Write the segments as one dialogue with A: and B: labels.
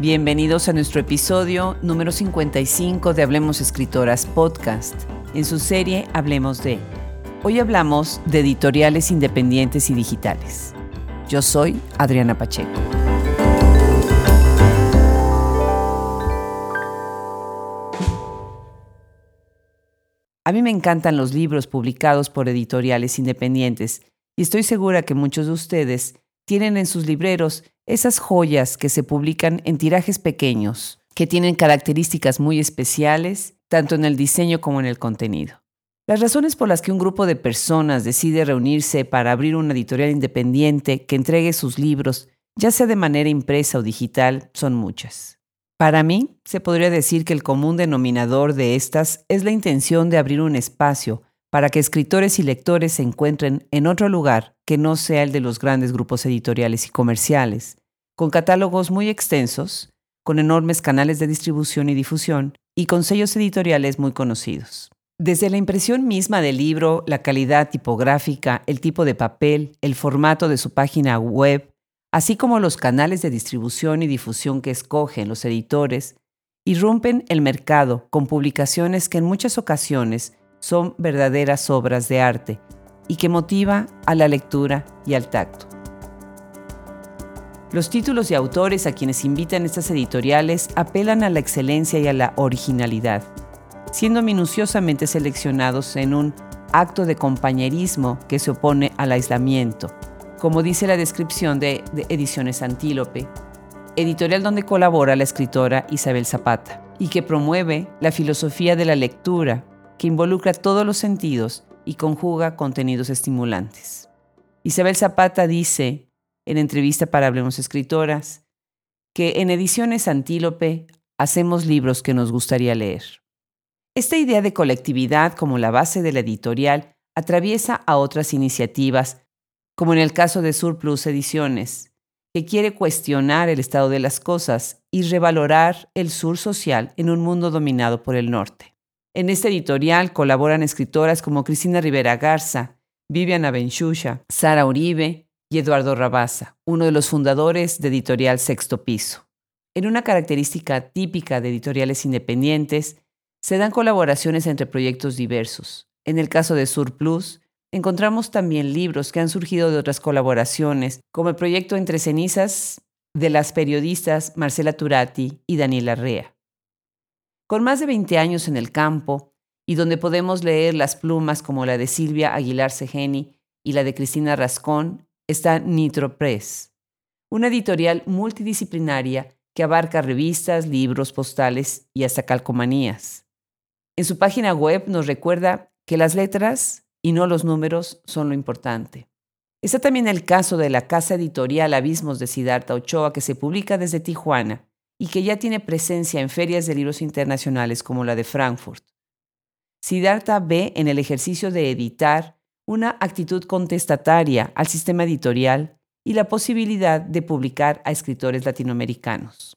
A: Bienvenidos a nuestro episodio número 55 de Hablemos Escritoras Podcast, en su serie Hablemos de. Hoy hablamos de editoriales independientes y digitales. Yo soy Adriana Pacheco. A mí me encantan los libros publicados por editoriales independientes y estoy segura que muchos de ustedes tienen en sus libreros esas joyas que se publican en tirajes pequeños, que tienen características muy especiales, tanto en el diseño como en el contenido. Las razones por las que un grupo de personas decide reunirse para abrir una editorial independiente que entregue sus libros, ya sea de manera impresa o digital, son muchas. Para mí, se podría decir que el común denominador de estas es la intención de abrir un espacio para que escritores y lectores se encuentren en otro lugar que no sea el de los grandes grupos editoriales y comerciales, con catálogos muy extensos, con enormes canales de distribución y difusión y con sellos editoriales muy conocidos. Desde la impresión misma del libro, la calidad tipográfica, el tipo de papel, el formato de su página web, así como los canales de distribución y difusión que escogen los editores, irrumpen el mercado con publicaciones que en muchas ocasiones son verdaderas obras de arte y que motiva a la lectura y al tacto. Los títulos y autores a quienes invitan estas editoriales apelan a la excelencia y a la originalidad, siendo minuciosamente seleccionados en un acto de compañerismo que se opone al aislamiento, como dice la descripción de, Ediciones Antílope, editorial donde colabora la escritora Isabel Zapata, y que promueve la filosofía de la lectura, que involucra todos los sentidos y conjuga contenidos estimulantes. Isabel Zapata dice, en entrevista para Hablemos Escritoras, que en Ediciones Antílope hacemos libros que nos gustaría leer. Esta idea de colectividad como la base de la editorial atraviesa a otras iniciativas como en el caso de Surplus Ediciones, que quiere cuestionar el estado de las cosas y revalorar el sur social en un mundo dominado por el norte. En este editorial colaboran escritoras como Cristina Rivera Garza, Viviana Benchusha, Sara Uribe y Eduardo Rabasa, uno de los fundadores de Editorial Sexto Piso. En una característica típica de editoriales independientes, se dan colaboraciones entre proyectos diversos. En el caso de Surplus, Encontramos también libros que han surgido de otras colaboraciones, como el proyecto Entre cenizas de las periodistas Marcela Turati y Daniela Rea. Con más de 20 años en el campo, y donde podemos leer las plumas como la de Silvia Aguilar Segeni y la de Cristina Rascón, está Nitro Press, una editorial multidisciplinaria que abarca revistas, libros, postales y hasta calcomanías. En su página web nos recuerda que las letras y no los números son lo importante. Está también el caso de la casa editorial Abismos de Siddhartha Ochoa, que se publica desde Tijuana y que ya tiene presencia en ferias de libros internacionales como la de Frankfurt. Siddhartha ve en el ejercicio de editar una actitud contestataria al sistema editorial y la posibilidad de publicar a escritores latinoamericanos.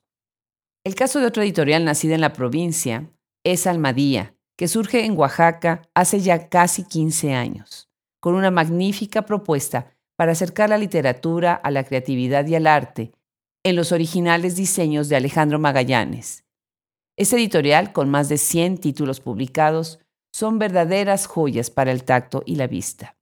A: El caso de otra editorial nacida en la provincia es Almadía, que surge en Oaxaca hace ya casi 15 años, con una magnífica propuesta para acercar la literatura a la creatividad y al arte en los originales diseños de Alejandro Magallanes. Este editorial, con más de 100 títulos publicados, son verdaderas joyas para el tacto y la vista.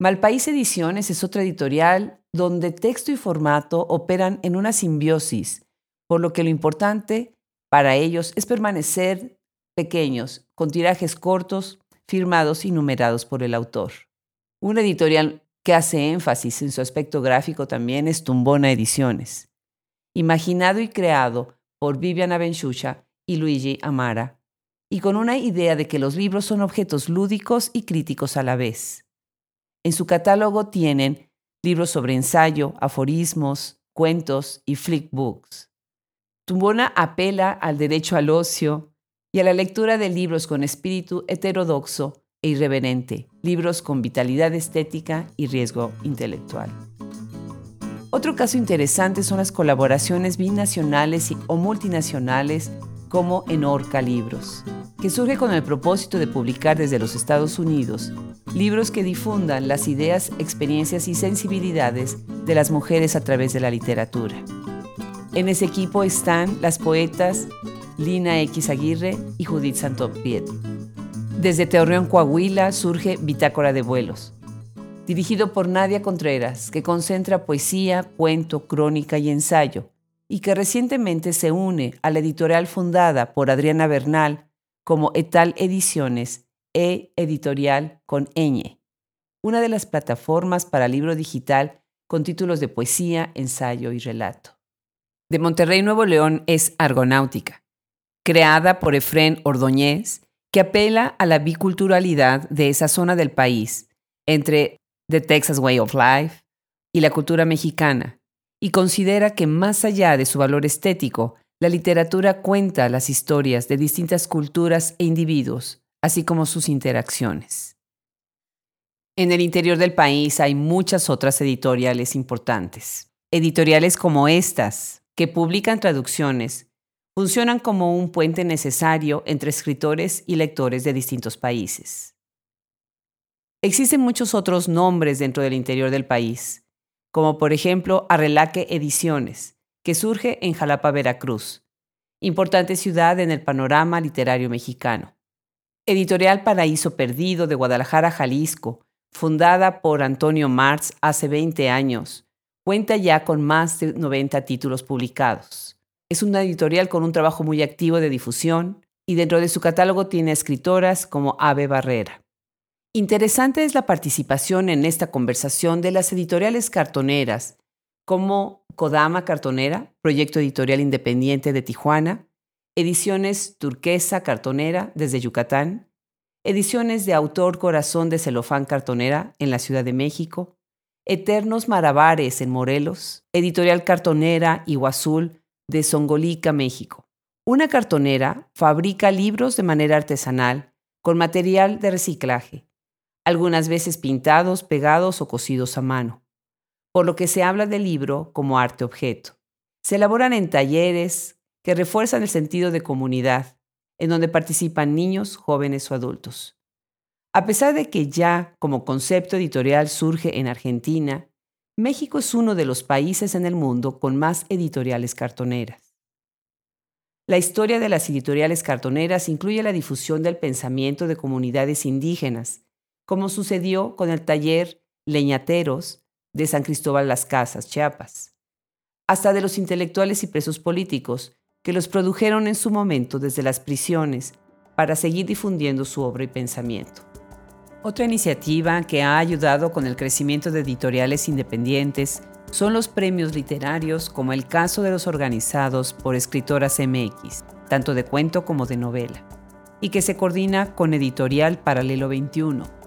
A: Malpaís Ediciones es otra editorial donde texto y formato operan en una simbiosis, por lo que lo importante para ellos es permanecer pequeños, con tirajes cortos, firmados y numerados por el autor. Una editorial que hace énfasis en su aspecto gráfico también es Tumbona Ediciones, imaginado y creado por Viviana Benchucha y Luigi Amara, y con una idea de que los libros son objetos lúdicos y críticos a la vez. En su catálogo tienen libros sobre ensayo, aforismos, cuentos y flickbooks. Tumbona apela al derecho al ocio, y a la lectura de libros con espíritu heterodoxo e irreverente, libros con vitalidad estética y riesgo intelectual. Otro caso interesante son las colaboraciones binacionales o multinacionales como en Orca Libros, que surge con el propósito de publicar desde los Estados Unidos libros que difundan las ideas, experiencias y sensibilidades de las mujeres a través de la literatura. En ese equipo están las poetas Lina X Aguirre y Judith Santoprieto. Desde Teorreón, Coahuila, surge Bitácora de Vuelos, dirigido por Nadia Contreras, que concentra poesía, cuento, crónica y ensayo, y que recientemente se une a la editorial fundada por Adriana Bernal como Etal Ediciones e Editorial con Eñe, una de las plataformas para libro digital con títulos de poesía, ensayo y relato. De Monterrey, Nuevo León es Argonáutica, creada por Efrén Ordóñez, que apela a la biculturalidad de esa zona del país, entre The Texas Way of Life y la cultura mexicana, y considera que más allá de su valor estético, la literatura cuenta las historias de distintas culturas e individuos, así como sus interacciones. En el interior del país hay muchas otras editoriales importantes. Editoriales como estas, que publican traducciones, funcionan como un puente necesario entre escritores y lectores de distintos países. Existen muchos otros nombres dentro del interior del país, como por ejemplo Arrelaque Ediciones, que surge en Jalapa, Veracruz, importante ciudad en el panorama literario mexicano. Editorial Paraíso Perdido de Guadalajara, Jalisco, fundada por Antonio Marx hace 20 años, cuenta ya con más de 90 títulos publicados. Es una editorial con un trabajo muy activo de difusión y dentro de su catálogo tiene escritoras como Ave Barrera. Interesante es la participación en esta conversación de las editoriales cartoneras como Kodama Cartonera, proyecto editorial independiente de Tijuana, Ediciones Turquesa Cartonera desde Yucatán, Ediciones de Autor Corazón de Celofán Cartonera en la Ciudad de México, Eternos Marabares en Morelos, Editorial Cartonera Iguazul de Songolica, México. Una cartonera fabrica libros de manera artesanal con material de reciclaje, algunas veces pintados, pegados o cosidos a mano por lo que se habla del libro como arte objeto. Se elaboran en talleres que refuerzan el sentido de comunidad, en donde participan niños, jóvenes o adultos. A pesar de que ya como concepto editorial surge en Argentina, México es uno de los países en el mundo con más editoriales cartoneras. La historia de las editoriales cartoneras incluye la difusión del pensamiento de comunidades indígenas, como sucedió con el taller Leñateros de San Cristóbal Las Casas, Chiapas, hasta de los intelectuales y presos políticos que los produjeron en su momento desde las prisiones para seguir difundiendo su obra y pensamiento. Otra iniciativa que ha ayudado con el crecimiento de editoriales independientes son los premios literarios como el caso de los organizados por Escritoras MX, tanto de cuento como de novela, y que se coordina con Editorial Paralelo 21,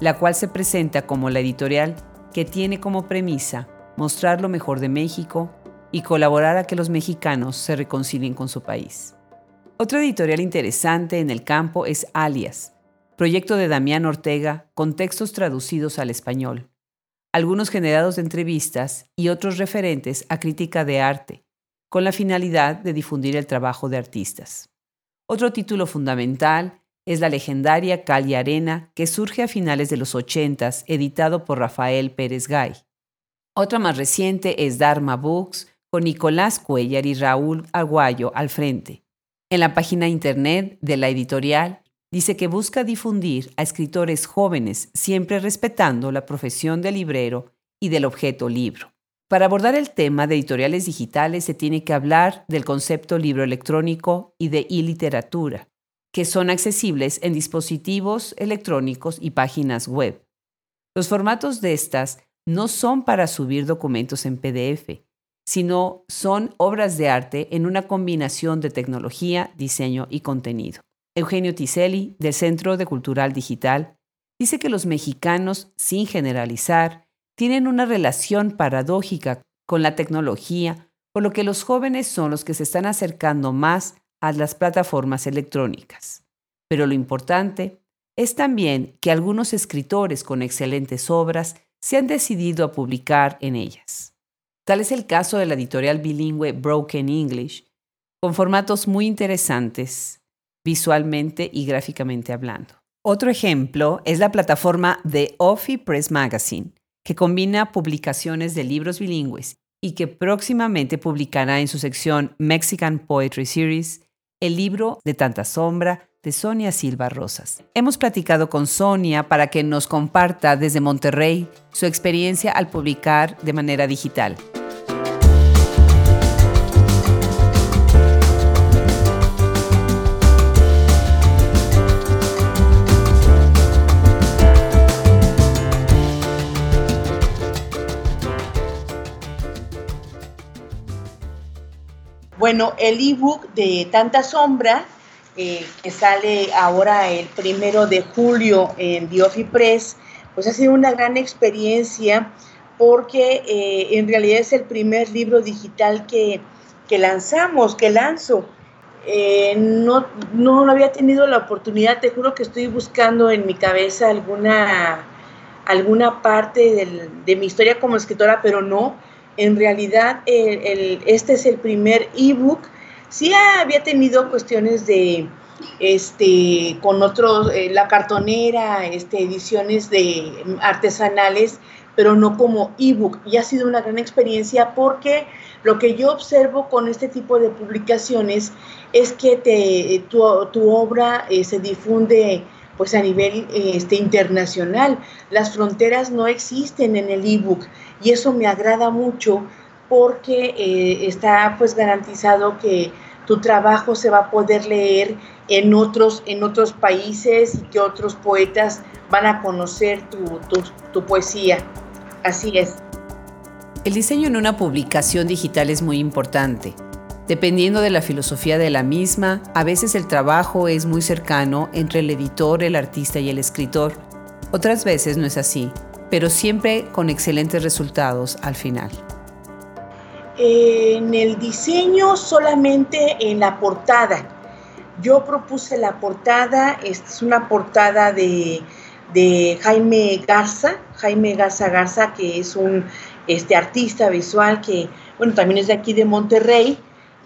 A: la cual se presenta como la editorial que tiene como premisa mostrar lo mejor de México y colaborar a que los mexicanos se reconcilien con su país. Otra editorial interesante en el campo es Alias, proyecto de Damián Ortega con textos traducidos al español, algunos generados de entrevistas y otros referentes a crítica de arte, con la finalidad de difundir el trabajo de artistas. Otro título fundamental es la legendaria Cal Arena que surge a finales de los 80, editado por Rafael Pérez Gay. Otra más reciente es Dharma Books, con Nicolás Cuellar y Raúl Aguayo al frente. En la página internet de la editorial dice que busca difundir a escritores jóvenes, siempre respetando la profesión de librero y del objeto libro. Para abordar el tema de editoriales digitales se tiene que hablar del concepto libro electrónico y de e-literatura, que son accesibles en dispositivos electrónicos y páginas web. Los formatos de estas no son para subir documentos en PDF, sino son obras de arte en una combinación de tecnología, diseño y contenido. Eugenio Tiselli, del Centro de Cultural Digital, dice que los mexicanos, sin generalizar, tienen una relación paradójica con la tecnología, por lo que los jóvenes son los que se están acercando más a las plataformas electrónicas. Pero lo importante es también que algunos escritores con excelentes obras se han decidido a publicar en ellas. Tal es el caso de la editorial bilingüe Broken English, con formatos muy interesantes visualmente y gráficamente hablando. Otro ejemplo es la plataforma The Offie Press Magazine, que combina publicaciones de libros bilingües y que próximamente publicará en su sección Mexican Poetry Series el libro de tanta sombra de Sonia Silva Rosas. Hemos platicado con Sonia para que nos comparta desde Monterrey su experiencia al publicar de manera digital.
B: Bueno, el ebook de Tanta Sombra, eh, que sale ahora el primero de julio en Diofi Press, pues ha sido una gran experiencia porque eh, en realidad es el primer libro digital que, lanzamos, que lanzo. Eh, no, no había tenido la oportunidad, te juro que estoy buscando en mi cabeza alguna, alguna parte de mi historia como escritora, pero no en realidad este es el primer ebook. Sí había tenido cuestiones de, este, con otros, eh, la cartonera, este, ediciones de artesanales, pero no como ebook. Y ha sido una gran experiencia porque lo que yo observo con este tipo de publicaciones es que te, tu, obra eh, se difunde pues a nivel este, internacional. Las fronteras no existen en el ebook y eso me agrada mucho porque eh, está pues garantizado que tu trabajo se va a poder leer en otros, en otros países y que otros poetas van a conocer tu, tu poesía. Así es.
A: El diseño en una publicación digital es muy importante. Dependiendo de la filosofía de la misma, a veces el trabajo es muy cercano entre el editor, el artista y el escritor. Otras veces no es así, pero siempre con excelentes resultados al final.
B: En el diseño solamente en la portada. Yo propuse la portada, es una portada de, Jaime Garza, Jaime Garza Garza, que es un este, artista visual que, bueno, también es de aquí de Monterrey,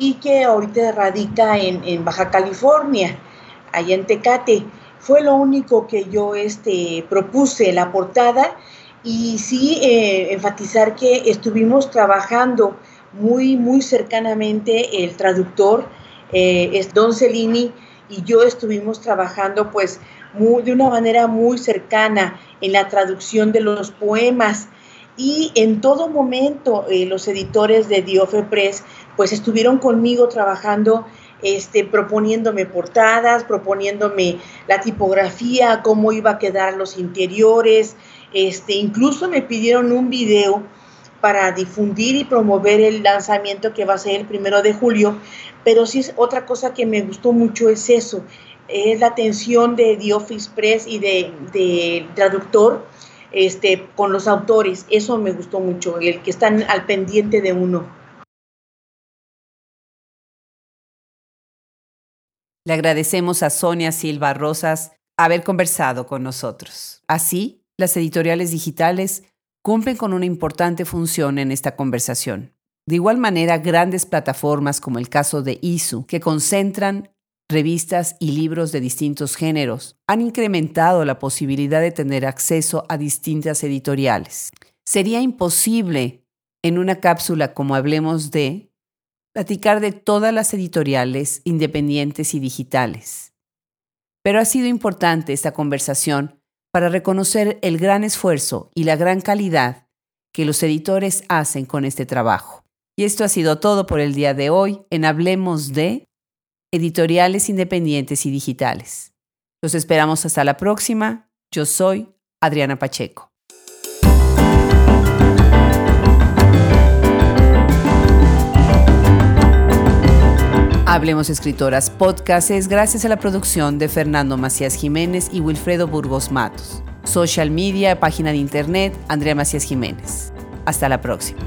B: y que ahorita radica en, Baja California, allá en Tecate. Fue lo único que yo este, propuse, la portada, y sí eh, enfatizar que estuvimos trabajando muy, muy cercanamente el traductor, eh, es Don Cellini, y yo estuvimos trabajando pues de una manera muy cercana en la traducción de los poemas y en todo momento eh, los editores de Diofe Press pues estuvieron conmigo trabajando, este, proponiéndome portadas, proponiéndome la tipografía, cómo iba a quedar los interiores, este, incluso me pidieron un video para difundir y promover el lanzamiento que va a ser el primero de julio, pero sí es otra cosa que me gustó mucho es eso, es la atención de The Office Press y de, de traductor, este, con los autores. Eso me gustó mucho, el que están al pendiente de uno.
A: Le agradecemos a Sonia Silva Rosas haber conversado con nosotros. Así, las editoriales digitales cumplen con una importante función en esta conversación. De igual manera, grandes plataformas como el caso de ISU, que concentran revistas y libros de distintos géneros han incrementado la posibilidad de tener acceso a distintas editoriales. Sería imposible en una cápsula como Hablemos de platicar de todas las editoriales independientes y digitales. Pero ha sido importante esta conversación para reconocer el gran esfuerzo y la gran calidad que los editores hacen con este trabajo. Y esto ha sido todo por el día de hoy en Hablemos de editoriales independientes y digitales. Los esperamos hasta la próxima. Yo soy Adriana Pacheco. Hablemos Escritoras Podcast es gracias a la producción de Fernando Macías Jiménez y Wilfredo Burgos Matos. Social media, página de internet, Andrea Macías Jiménez. Hasta la próxima.